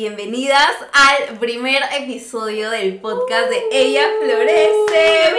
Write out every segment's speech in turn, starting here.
bienvenidas al primer episodio del podcast de Ella Florece.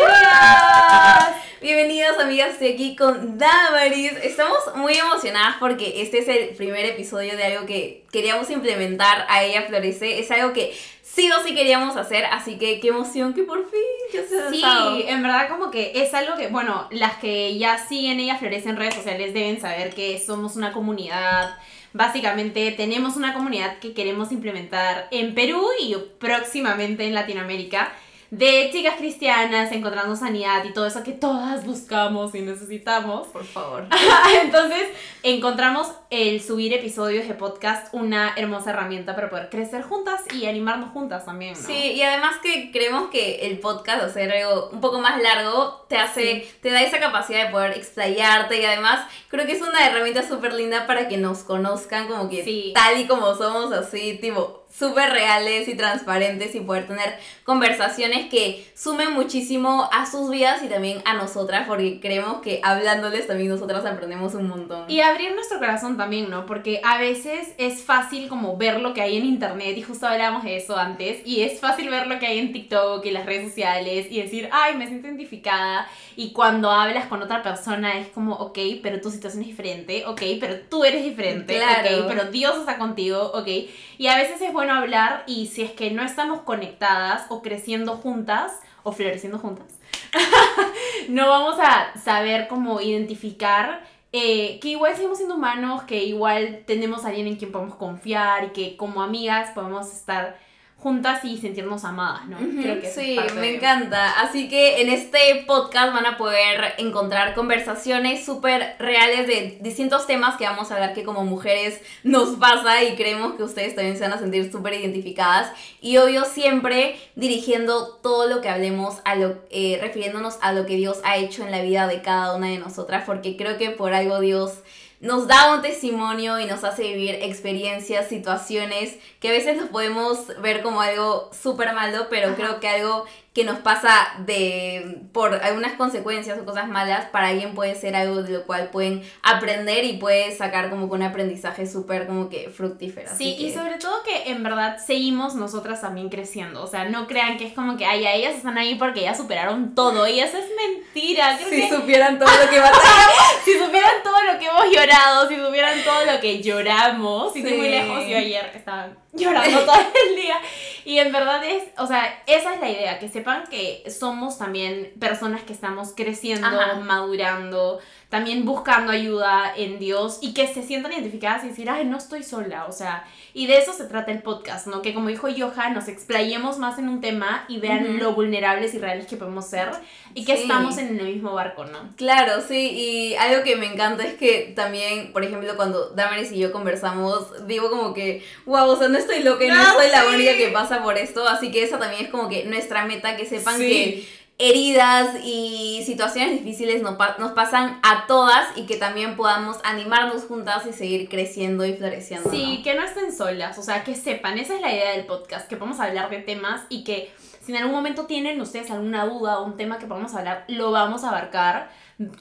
Bienvenidas amigas, estoy aquí con Damaris. Estamos muy emocionadas porque este es el primer episodio de algo que queríamos implementar a Ella Florece. Es algo que sí o sí queríamos hacer, así que qué emoción que por fin ya se ha Sí, lanzado. en verdad como que es algo que, bueno, las que ya siguen ella Florece en redes sociales deben saber que somos una comunidad. Básicamente tenemos una comunidad que queremos implementar en Perú y próximamente en Latinoamérica de chicas cristianas encontrando sanidad y todo eso que todas buscamos y necesitamos. Por favor. Entonces, encontramos el subir episodios de podcast una hermosa herramienta para poder crecer juntas y animarnos juntas también, ¿no? Sí, y además que creemos que el podcast, hacer algo un poco más largo, te hace, te da esa capacidad de poder explayarte y además creo que es una herramienta súper linda para que nos conozcan como que Sí. tal y como somos, así, tipo, súper reales y transparentes y poder tener conversaciones que sumen muchísimo a sus vidas y también a nosotras, porque creemos que hablándoles también nosotras aprendemos un montón. Y abrir nuestro corazón también, ¿no? Porque a veces es fácil como ver lo que hay en internet y justo hablábamos de eso antes y es fácil ver lo que hay en TikTok y las redes sociales y decir, ay, me siento identificada y cuando hablas con otra persona es como, ok, pero tu situación es diferente, ok, pero tú eres diferente, Claro. ok, pero Dios está contigo, ok. Y a veces es bueno hablar y si es que no estamos conectadas o creciendo juntas o floreciendo juntas, no vamos a saber cómo identificar eh, que igual seguimos siendo humanos, que igual tenemos a alguien en quien podemos confiar y que como amigas podemos estar juntas y sentirnos amadas, ¿no? Ujú, Creo que sí, me de- encanta. Así que en este podcast van a poder encontrar conversaciones súper reales de distintos temas que vamos a hablar que como mujeres nos pasa y creemos que ustedes también se van a sentir súper identificadas. Y obvio siempre dirigiendo todo lo que hablemos, a lo, eh, refiriéndonos a lo que Dios ha hecho en la vida de cada una de nosotras, porque creo que por algo Dios nos da un testimonio y nos hace vivir experiencias, situaciones que a veces nos podemos ver como algo súper malo, pero Ajá. creo que algo que nos pasa de por algunas consecuencias o cosas malas, para alguien puede ser algo de lo cual pueden aprender y puede sacar como que un aprendizaje súper como que fructífero. Sí, y sobre todo que en verdad seguimos nosotras también creciendo. O sea, no crean que es como que, ay, a ellas están ahí porque ya superaron todo. Y eso es mentira. Creo si que supieran todo lo que batallamos. si supieran todo lo que hemos llorado, si supieran todo lo que lloramos, y Sí. muy lejos, yo ayer estaba llorando todo el día. Y en verdad es, o sea, esa es la idea, que sepan que somos también personas que estamos creciendo, Ajá. madurando, también buscando ayuda en Dios y que se sientan identificadas y decir, ay, no estoy sola, o sea, y de eso se trata el podcast, ¿no? Que como dijo Johan, nos explayemos más en un tema y vean lo vulnerables y reales que podemos ser y que Sí. estamos en el mismo barco, ¿no? Claro, sí, y algo que me encanta es que también, por ejemplo, cuando Damaris y yo conversamos, digo como que, wow, o sea, no estoy loca y no, No, soy la única que pasa por esto, así que esa también es como que nuestra meta, que sepan Sí. que heridas y situaciones difíciles nos, pa- nos pasan a todas y que también podamos animarnos juntas y seguir creciendo y floreciendo. Sí, ¿no? que no estén solas, o sea, que sepan, esa es la idea del podcast, que podamos hablar de temas y que si en algún momento tienen ustedes alguna duda o un tema que podamos hablar, lo vamos a abarcar.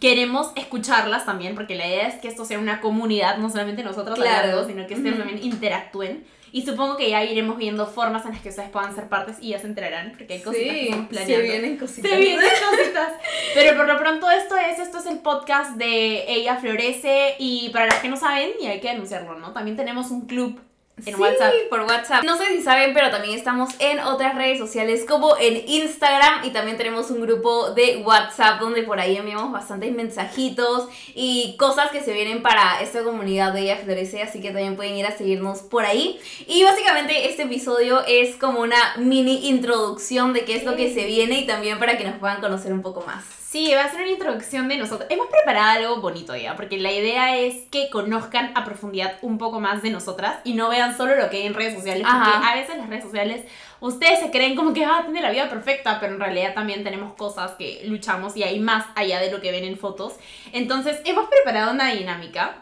Queremos escucharlas también, porque la idea es que esto sea una comunidad, no solamente nosotros Claro. hablando, sino que ustedes también interactúen. Y supongo que ya iremos viendo formas en las que ustedes puedan ser partes y ya se enterarán, porque hay cositas que Sí, planeando. se vienen cositas. Se vienen cositas. Pero por lo pronto esto es, esto es el podcast de Ella Florece y para los que no saben, y hay que anunciarlo, ¿no? También tenemos un club en Sí, WhatsApp. por WhatsApp. No sé si saben, pero también estamos en otras redes sociales como en Instagram y también tenemos un grupo de WhatsApp donde por ahí enviamos bastantes mensajitos y cosas que se vienen para esta comunidad de Ella Florece, así que también pueden ir a seguirnos por ahí. Y básicamente este episodio es como una mini introducción de qué es lo que se viene y también para que nos puedan conocer un poco más. Sí, va a ser una introducción de nosotros. Hemos preparado algo bonito ya, porque la idea es que conozcan a profundidad un poco más de nosotras y no vean solo lo que hay en redes sociales, porque a veces las redes sociales ustedes se creen como que ah, tiene la vida perfecta, pero en realidad también tenemos cosas que luchamos y hay más allá de lo que ven en fotos. Entonces, hemos preparado una dinámica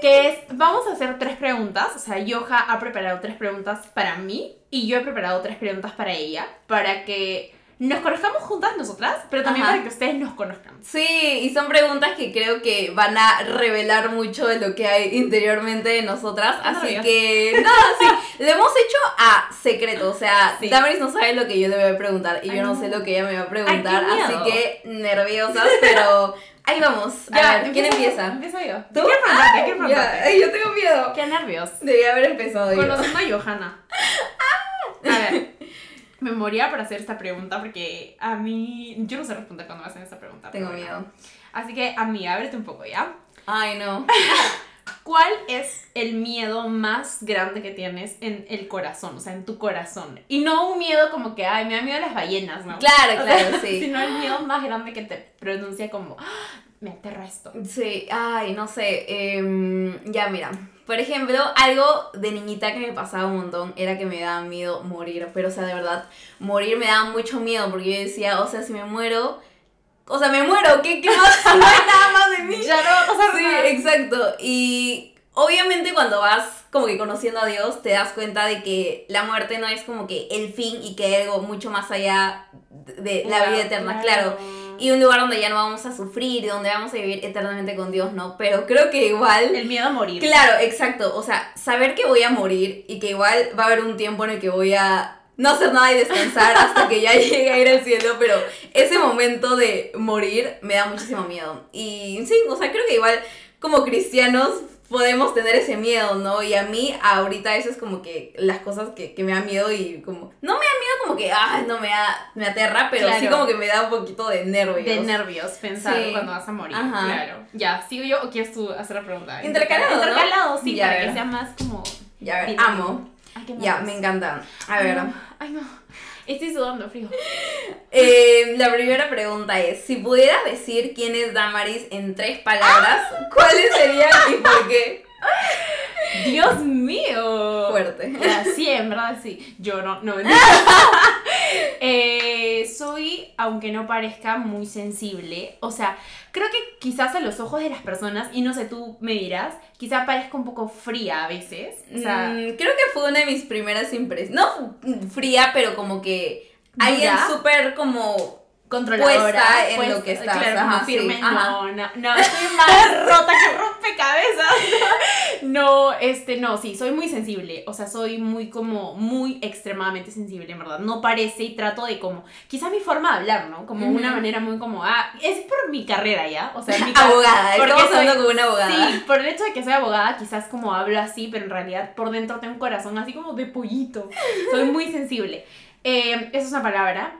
que es, vamos a hacer tres preguntas, o sea, Yoja ha preparado tres preguntas para mí y yo he preparado tres preguntas para ella, para que nos conozcamos juntas nosotras, pero también Ajá. para que ustedes nos conozcan. Sí, y son preguntas que creo que van a revelar mucho de lo que hay interiormente de nosotras. Ah, Así Dios. que, nada, sí, lo hemos hecho a secreto. O sea, Sí. Damaris no sabe lo que yo le voy a preguntar y Ay, yo no, no. sé lo que ella me va a preguntar. Ay, así que nerviosas, pero ahí vamos. A ver, ¿quién empieza? Empiezo yo. ¿Tú? Quiero preguntarte, quiero Ya, preguntarte. ay, yo tengo miedo. Qué nervios. Debía haber empezado yo. Conociendo a Johanna. A ver, me moría por hacer esta pregunta porque a mí. Yo no sé responder cuando me hacen esta pregunta. Tengo bueno. miedo. Así que, a mí, ábrete un poco, ¿ya? Ay, no. ¿Cuál es el miedo más grande que tienes en el corazón? O sea, en tu corazón. Y no un miedo como que, ay, me da miedo las ballenas, ¿no? Claro, O sea, claro, sí. Sino el miedo más grande que te pronuncia como, "Ah, me aterra esto. Sí, ay, no sé. em, ya, mira. Por ejemplo, algo de niñita que me pasaba un montón era que me daba miedo morir. Pero, o sea, de verdad, morir me daba mucho miedo porque yo decía, o sea, si me muero. O sea, me muero, ¿qué, qué más? No hay nada más de mí. Ya no va a pasar Sí, nada. exacto. Y obviamente cuando vas como que conociendo a Dios, te das cuenta de que la muerte no es como que el fin y que hay algo mucho más allá de la vida eterna, claro. Y un lugar donde ya no vamos a sufrir y donde vamos a vivir eternamente con Dios, ¿no? Pero creo que igual... El miedo a morir. Claro, exacto. O sea, saber que voy a morir y que igual va a haber un tiempo en el que voy a no hacer nada y descansar hasta que ya llegue a ir al cielo, pero ese momento de morir me da muchísimo miedo. Y sí, o sea, creo que igual como cristianos podemos tener ese miedo, ¿no? Y a mí ahorita eso es como que las cosas que, que me da miedo y como... No me da miedo como que, ah, no me da, me aterra, pero sí Claro. como que me da un poquito de nervios. De nervios, pensar Sí. cuando vas a morir. Ajá. Claro. Ya, ¿sigo yo o quieres tú hacer la pregunta? Intercalado, ¿no? Intercalado, sí, Ya, para que sea más como. Ya, a ver, amo. Ay, qué Ya, me encantan. A Ay, ver. no. Ay, no. Estoy sudando frío. Eh, la primera pregunta es, si pudieras decir quién es Damaris en tres palabras, ¿cuáles serían y por qué? Dios mío. Fuerte. Ya, sí, en verdad sí. Yo no, no. no. Eh, soy, aunque no parezca, muy sensible. O sea, creo que quizás a los ojos de las personas, y no sé, tú me dirás, quizá parezca un poco fría a veces. O sea, Mm, creo que fue una de mis primeras impresiones. No fría, pero como que alguien súper como... controladora. puesta en lo que estás, Claro, ajá, como firme. sí, no, no, no, estoy más rota que rompecabezas. No, este, no, sí, soy muy sensible. O sea, soy muy como, muy extremadamente sensible, en verdad. No parece y trato de como, quizá mi forma de hablar, ¿no? Como una manera muy como, ah, es por mi carrera ya. O sea, mi Abogada, porque soy- hablando con una abogada. Sí, por el hecho de que soy abogada, quizás como hablo así, pero en realidad por dentro tengo un corazón así como de pollito. Soy muy sensible. Eh, esa es una palabra.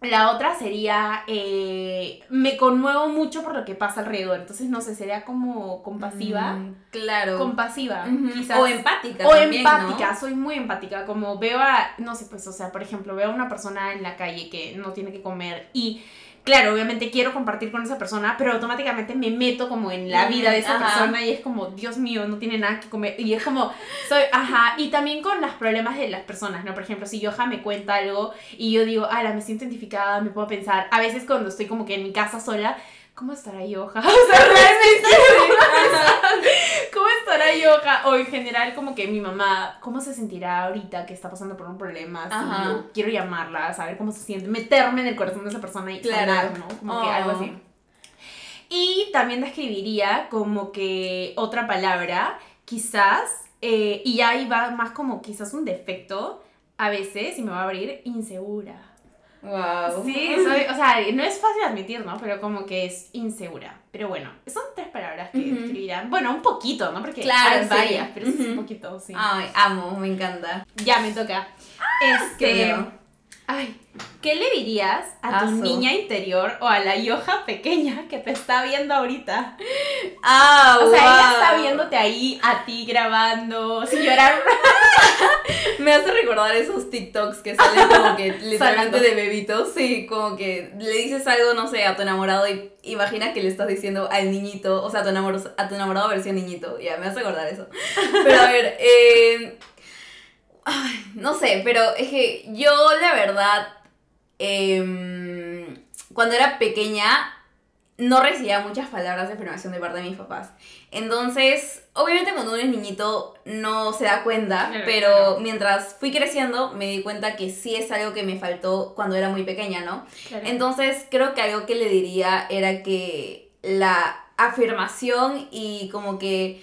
La otra sería, eh, me conmuevo mucho por lo que pasa alrededor. Entonces, no sé, sería como compasiva. Mm, claro. Compasiva, quizás. O empática O también, ¿no? empática, soy muy empática. Como veo a, no sé, pues, o sea, por ejemplo, veo a una persona en la calle que no tiene que comer y, claro, obviamente quiero compartir con esa persona, pero automáticamente me meto como en la Mm, vida de esa ajá. persona y es como, Dios mío, no tiene nada que comer. Y es como, soy, ajá, y también con los problemas de las personas, ¿no? Por ejemplo, si Joja me cuenta algo y yo digo, ala, me siento identificada, me puedo pensar, a veces cuando estoy como que en mi casa sola, ¿cómo estará Joja? O sea, realmente ¿Cómo estará Yoga? O en general, como que mi mamá, ¿cómo se sentirá ahorita que está pasando por un problema? así? Ajá. O quiero llamarla, saber cómo se siente, meterme en el corazón de esa persona y Claro. sanar, ¿no? Como que Oh. algo así. Y también describiría como que otra palabra, quizás, eh, y ahí va más como quizás un defecto, a veces, y me va a abrir, insegura. Wow. Sí, soy, o sea, no es fácil admitir, ¿no? Pero como que es insegura. Pero bueno, son tres palabras que Ujú. describirán. Bueno, un poquito, ¿no? Porque Claro, hay sí. varias, pero sí es un poquito, sí. Ay, amo, me encanta. Ya me toca. este. Ay, ¿qué le dirías a tu niña interior o a la Yoja pequeña que te está viendo ahorita? Ah, O sea, ella wow. está viéndote ahí a ti grabando, sin llorar. Me hace recordar esos TikToks que salen como que literalmente de bebitos. Sí, como que le dices algo, no sé, a tu enamorado y imagina que le estás diciendo al niñito, o sea, a tu, enamorado, a tu enamorado versión niñito. Ya, me hace acordar eso. Pero a ver, eh, ay, no sé, pero es que yo la verdad, em, cuando era pequeña, no recibía muchas palabras de afirmación de parte de mis papás. Entonces, obviamente cuando uno es niñito no se da cuenta, Claro, pero claro. mientras fui creciendo me di cuenta que sí es algo que me faltó cuando era muy pequeña, ¿no? Claro. Entonces, creo que algo que le diría era que la afirmación y como que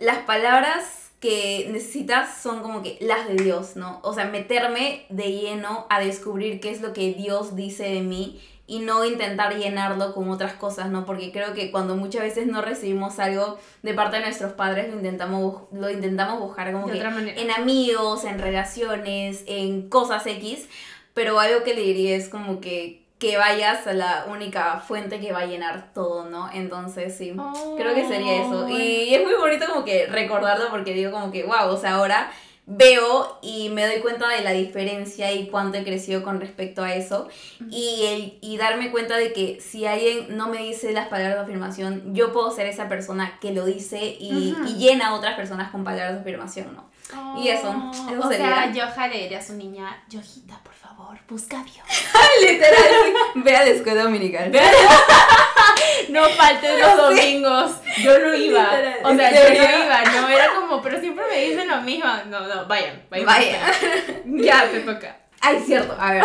las palabras que necesitas son como que las de Dios, ¿no? O sea, meterme de lleno a descubrir qué es lo que Dios dice de mí y no intentar llenarlo con otras cosas, ¿no? Porque creo que cuando muchas veces no recibimos algo de parte de nuestros padres, lo intentamos, lo intentamos buscar como de que otra manera. en amigos, en relaciones, en cosas X, pero algo que le diría es como que que vayas a la única fuente que va a llenar todo, ¿no? Entonces, sí, creo que sería eso. Y es muy bonito como que recordarlo porque digo como que, wow, o sea, ahora veo y me doy cuenta de la diferencia y cuánto he crecido con respecto a eso. Y, el, y darme cuenta de que si alguien no me dice las palabras de afirmación, yo puedo ser esa persona que lo dice y, y llena a otras personas con palabras de afirmación, ¿no? Y eso, eso o sería. sea, Yoja le diría a su niña, Yojita, por favor, busca a Dios. Literal, ve a la escuela dominical. No faltes los domingos. Yo no iba. Literal, O sea, ¿en yo no iba. No, era como, pero siempre me dicen lo mismo. No, no, vayan, vayan. Vaya. Ya te toca. Ay, cierto. A ver.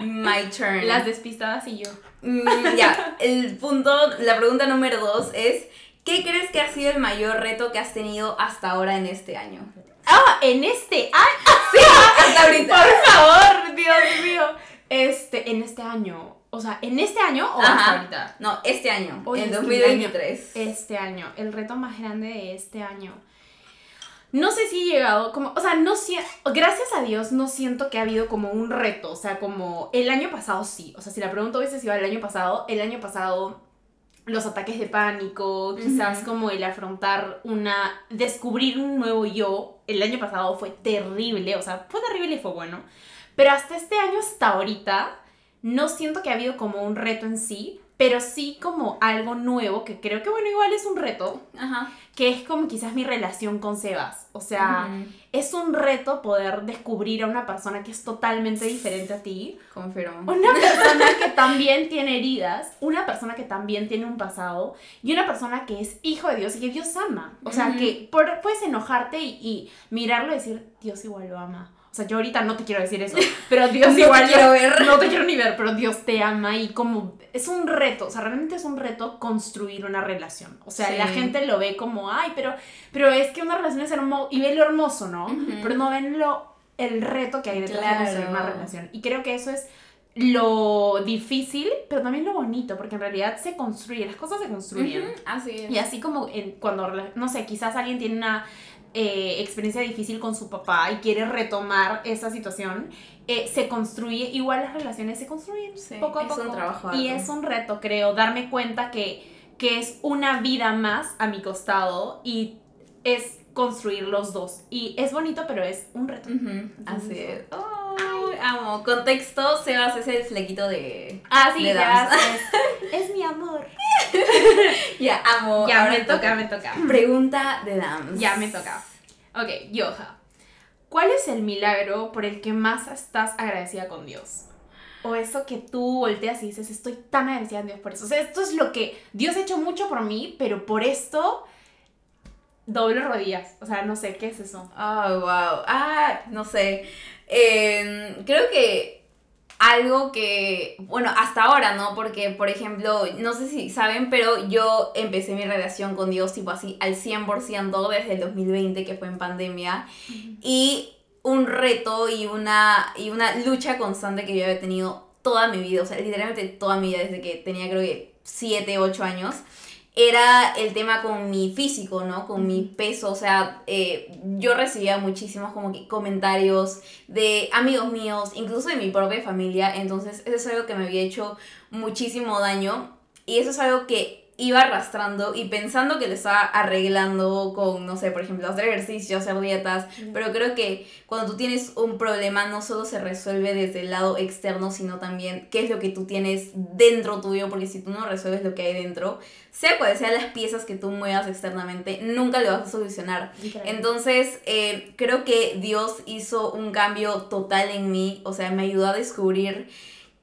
My turn. Las despistadas y yo. Mm, ya, el punto, la pregunta número dos es, ¿qué crees que ha sido el mayor reto que has tenido hasta ahora en este año? Ah, en este año. Sí, hasta ahorita. Por favor, Dios mío. Este, en este año. O sea, ¿en este año o hasta ahorita? No, este año, en es que el 2023. Este año, el reto más grande de este año. No sé si he llegado, como, o sea, no siento, gracias a Dios no siento que ha habido como un reto, o sea, como el año pasado sí, o sea, si la pregunta hubiese sido el año pasado, el año pasado los ataques de pánico, quizás como el afrontar una, descubrir un nuevo yo, el año pasado fue terrible, o sea, fue terrible y fue bueno, pero hasta este año, hasta ahorita, no siento que ha habido como un reto en sí, pero sí como algo nuevo, que creo que bueno, igual es un reto, Ajá. que es como quizás mi relación con Sebas. O sea, es un reto poder descubrir a una persona que es totalmente diferente a ti. Confirmo. Una persona que también tiene heridas, una persona que también tiene un pasado y una persona que es hijo de Dios y que Dios ama. O sea, que por- puedes enojarte y, y mirarlo y decir, Dios igual lo ama. O sea, yo ahorita no te quiero decir eso, pero Dios No te igual quiero ver. No te quiero ni ver, pero Dios te ama y como es un reto, o sea, realmente es un reto construir una relación. O sea, Sí. la gente lo ve como, ay, pero, pero es que una relación es hermoso y ve lo hermoso, ¿no? Pero no ven lo, el reto que hay detrás de construir una relación. Y creo que eso es lo difícil, pero también lo bonito, porque en realidad se construye, las cosas se construyen. Así es. Y así como en, cuando, no sé, quizás alguien tiene una eh, experiencia difícil con su papá y quiere retomar esa situación, eh, se construye, igual las relaciones se construyen Sí, poco a es poco. un trabajo y es un reto, creo, darme cuenta que, que es una vida más a mi costado y es construir los dos. Y es bonito, pero es un reto. Así es. Amo. Contexto, Sebas es el flequito de... Ah, sí, Le ya damos. es, es mi amor. Ya, amo. Ya Ahora me toca, me toca. Pregunta de Dams. Ya me toca. Ok, Yoja. ¿Cuál es el milagro por el que más estás agradecida con Dios? O eso que tú volteas y dices, estoy tan agradecida a Dios por eso. O sea, esto es lo que Dios ha hecho mucho por mí, pero por esto doble rodillas. O sea, no sé, ¿qué es eso? Oh, wow. Ah, no sé. Eh, creo que algo que, bueno, hasta ahora, ¿no? Porque, por ejemplo, no sé si saben, pero yo empecé mi relación con Dios tipo así al 100% desde el 2020, que fue en pandemia. Y un reto y una, y una lucha constante que yo había tenido toda mi vida, o sea, literalmente toda mi vida, desde que tenía creo que 7, 8 años, era el tema con mi físico, ¿no? Con mi peso, o sea, eh, yo recibía muchísimos como que comentarios de amigos míos, incluso de mi propia familia, entonces eso es algo que me había hecho muchísimo daño y eso es algo que iba arrastrando y pensando que lo estaba arreglando con, no sé, por ejemplo, hacer ejercicio, hacer dietas, pero creo que cuando tú tienes un problema no solo se resuelve desde el lado externo, sino también qué es lo que tú tienes dentro tuyo, porque si tú no resuelves lo que hay dentro, sea cuales sean las piezas que tú muevas externamente, nunca lo vas a solucionar. Entonces, eh, creo que Dios hizo un cambio total en mí, o sea, me ayudó a descubrir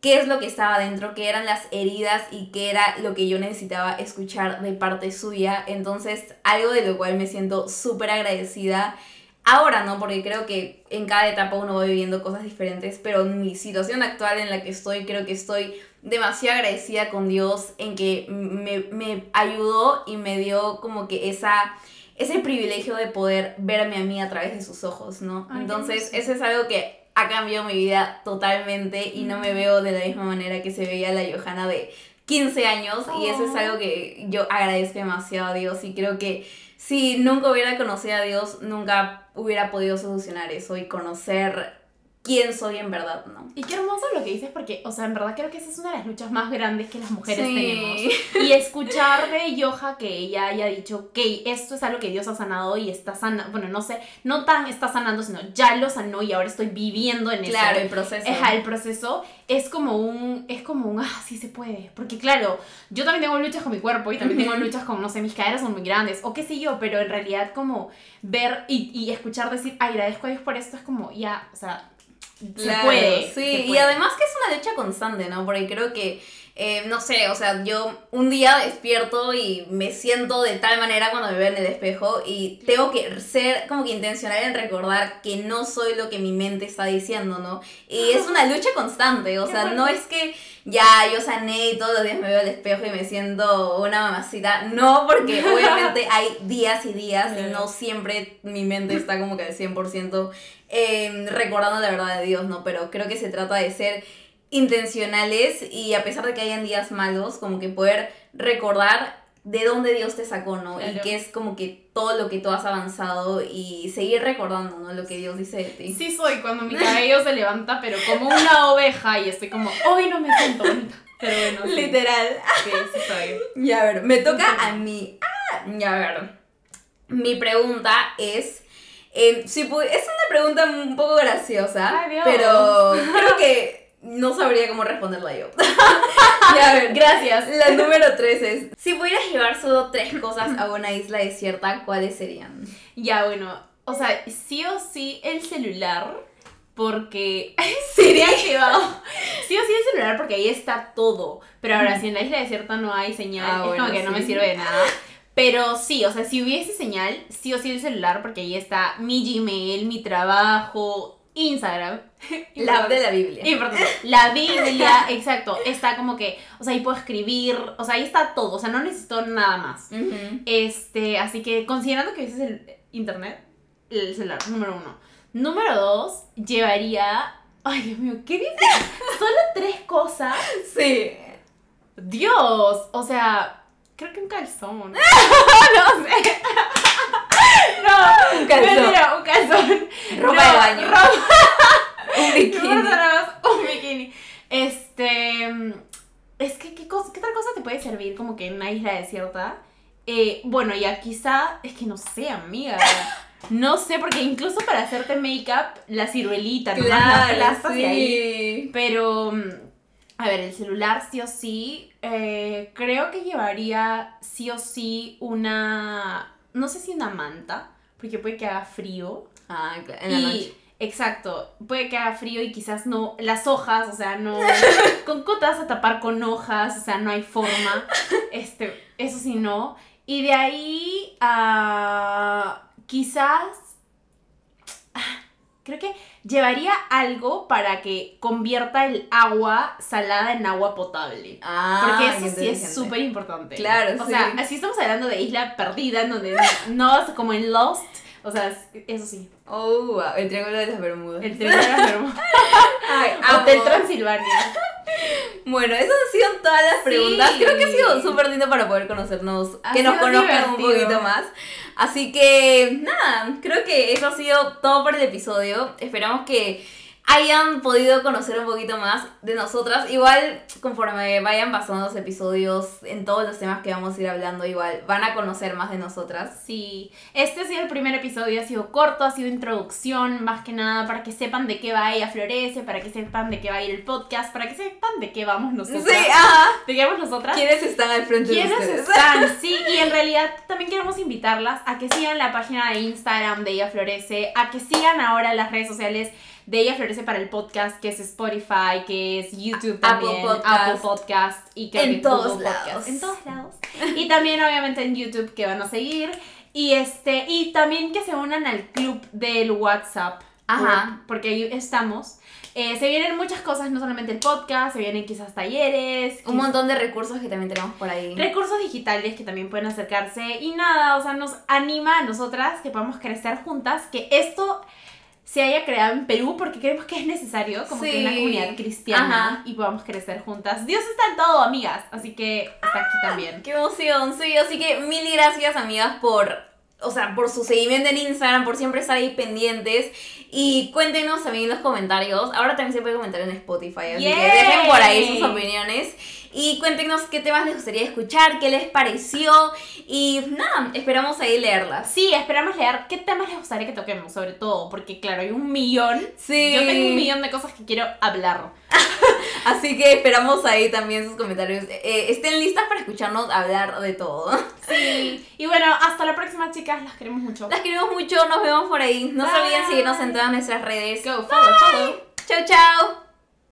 qué es lo que estaba dentro, qué eran las heridas y qué era lo que yo necesitaba escuchar de parte suya. Entonces, algo de lo cual me siento súper agradecida. Ahora no, porque creo que en cada etapa uno va viviendo cosas diferentes, pero en mi situación actual en la que estoy, creo que estoy demasiado agradecida con Dios en que me, me ayudó y me dio como que esa ese privilegio de poder verme a mí a través de sus ojos, ¿no? Entonces, eso es algo que ha cambiado mi vida totalmente y no me veo de la misma manera que se veía la Johanna de 15 años y eso es oh. algo que yo agradezco demasiado a Dios y creo que si nunca hubiera conocido a Dios, nunca hubiera podido solucionar eso y conocer quién soy en verdad, ¿no? Y qué hermoso lo que dices, porque, o sea, en verdad creo que esa es una de las luchas más grandes que las mujeres tenemos. Y escuchar de Yoja que ella haya dicho, que esto es algo que Dios ha sanado y está sanando, bueno, no sé, no tan está sanando, sino ya lo sanó y ahora estoy viviendo en claro, el proceso. Es, el proceso es como un, es como un, ah, sí se puede. Porque claro, yo también tengo luchas con mi cuerpo y también tengo luchas con, no sé, mis caderas son muy grandes o qué sé yo, pero en realidad como ver y, y escuchar decir, agradezco a Dios por esto, es como, ya, o sea, se puede. Sí, y además que es una lucha constante, ¿no? Porque creo que, eh, no sé, o sea, yo un día despierto y me siento de tal manera cuando me veo en el espejo y tengo que ser como que intencional en recordar que no soy lo que mi mente está diciendo, ¿no? Y es una lucha constante, o sea, no es que ya yo sané y todos los días me veo al espejo y me siento una mamacita. No, porque obviamente hay días y días y no siempre mi mente está como que al 100% eh, recordando la verdad de Dios, ¿no? Pero creo que se trata de ser intencionales y a pesar de que hayan días malos, como que poder recordar de dónde Dios te sacó, ¿no? Y que es como que todo lo que tú has avanzado y seguir recordando, ¿no? Lo que Dios dice de ti. Sí soy cuando mi cabello se levanta, pero como una oveja y estoy como, hoy no me siento bonita. Pero bueno, Literal. Sí, sí soy. Ya, a ver, me toca a mí. Ah, ya, a ver. Mi pregunta es eh, si es una pregunta un poco graciosa, pero creo que no sabría cómo responderla yo. ya, a ver, gracias. La número tres es, si pudieras llevar solo tres cosas a una isla desierta, ¿cuáles serían? Ya, bueno, o sea, sí o sí el celular, porque sería llevado. Sí o sí el celular, porque ahí está todo. Pero ahora, si en la isla desierta no hay señal, ah, es como que no me sirve de nada. Pero sí, o sea, si hubiese señal, sí o sí el celular, porque ahí está mi Gmail, mi trabajo, Instagram. La de la Biblia. La Biblia, exacto. Está como que, o sea, ahí puedo escribir, o sea, ahí está todo, o sea, no necesito nada más. Este, así que considerando que ese es el internet, el celular, número uno. Número dos, llevaría. Ay, Dios mío, ¿qué dice? Solo tres cosas. Sí. Dios, o sea, Creo que un calzón. no sé. No, un calzón. Mira, un calzón. Ropa de baño. un bikini. un bikini. Este. Es que, ¿qué, cosa, ¿qué otra cosa te puede servir como que en una isla desierta? Eh, bueno, ya quizá. Es que no sé, amiga. No sé, porque incluso para hacerte make-up, la ciruelita, claro, la sí. ahí. Pero a ver, el celular sí o sí. Eh, creo que llevaría sí o sí una. No sé si una manta, porque puede que haga frío. Ah, en la noche. Exacto, puede que haga frío y quizás no, las hojas, o sea, no, con cotas a tapar con hojas, o sea, no hay forma, este, eso sí no, y de ahí a quizás creo que llevaría algo para que convierta el agua salada en agua potable. Ah, porque eso sí es súper importante. Claro, O sea, así estamos hablando de isla perdida, en donde no, como en Lost. O sea, eso sí. Oh, el Triángulo de las Bermudas. El Triángulo de las Bermudas. Hotel Transilvania. Bueno, esas han sido todas las preguntas. Creo que ha sido súper lindo para poder conocernos, que nos conozcan un poquito más. Así que, nada, creo que eso ha sido todo por el episodio. Esperamos que hayan podido conocer un poquito más de nosotras. Igual, conforme vayan pasando los episodios en todos los temas que vamos a ir hablando, igual van a conocer más de nosotras. Sí, este ha sido el primer episodio, ha sido corto, ha sido introducción, más que nada para que sepan de qué va ella Florece, para que sepan de qué va a ir el podcast, para que sepan de qué vamos nosotras. Sí, ajá. ¿De qué vamos nosotras? ¿Quiénes están al frente de ustedes? ¿Quiénes están? Sí, y en realidad también queremos invitarlas a que sigan la página de Instagram de ella Florece, a que sigan ahora las redes sociales de Ella Florece para el podcast, que es Spotify, que es YouTube Apple también, Podcast. Apple Podcast y creo En que todos Google lados. Podcast. En todos lados. Y también obviamente en YouTube que van a seguir. Y este, y también que se unan al club del WhatsApp. Ajá. por- Porque ahí estamos. Eh, se vienen muchas cosas, no solamente el podcast, se vienen quizás talleres. Un montón de recursos que también tenemos por ahí. Recursos digitales que también pueden acercarse y nada, o sea, nos anima a nosotras que podamos crecer juntas, que esto se haya creado en Perú porque creemos que es necesario, como que una comunidad cristiana Ajá. y podamos crecer juntas. Dios está en todo, amigas, así que está aquí también. Qué emoción, sí, así que mil gracias amigas por, o sea, por su seguimiento en Instagram, por siempre estar ahí pendientes y cuéntenos también en los comentarios, ahora también se puede comentar en Spotify, así que dejen por ahí sus opiniones y cuéntenos qué temas les gustaría escuchar, qué les pareció y nada, esperamos ahí leerlas. Sí, esperamos leer qué temas les gustaría que toquemos, sobre todo, porque claro, hay un millón. Sí. Yo tengo un millón de cosas que quiero hablar. Así que esperamos ahí también sus comentarios. Eh, estén listas para escucharnos hablar de todo. Sí. Y bueno, hasta la próxima, chicas. Las queremos mucho. Las queremos mucho, nos vemos por ahí. No se Bye. olviden seguirnos en todas nuestras redes. Go, follow, follow. Chau, chau.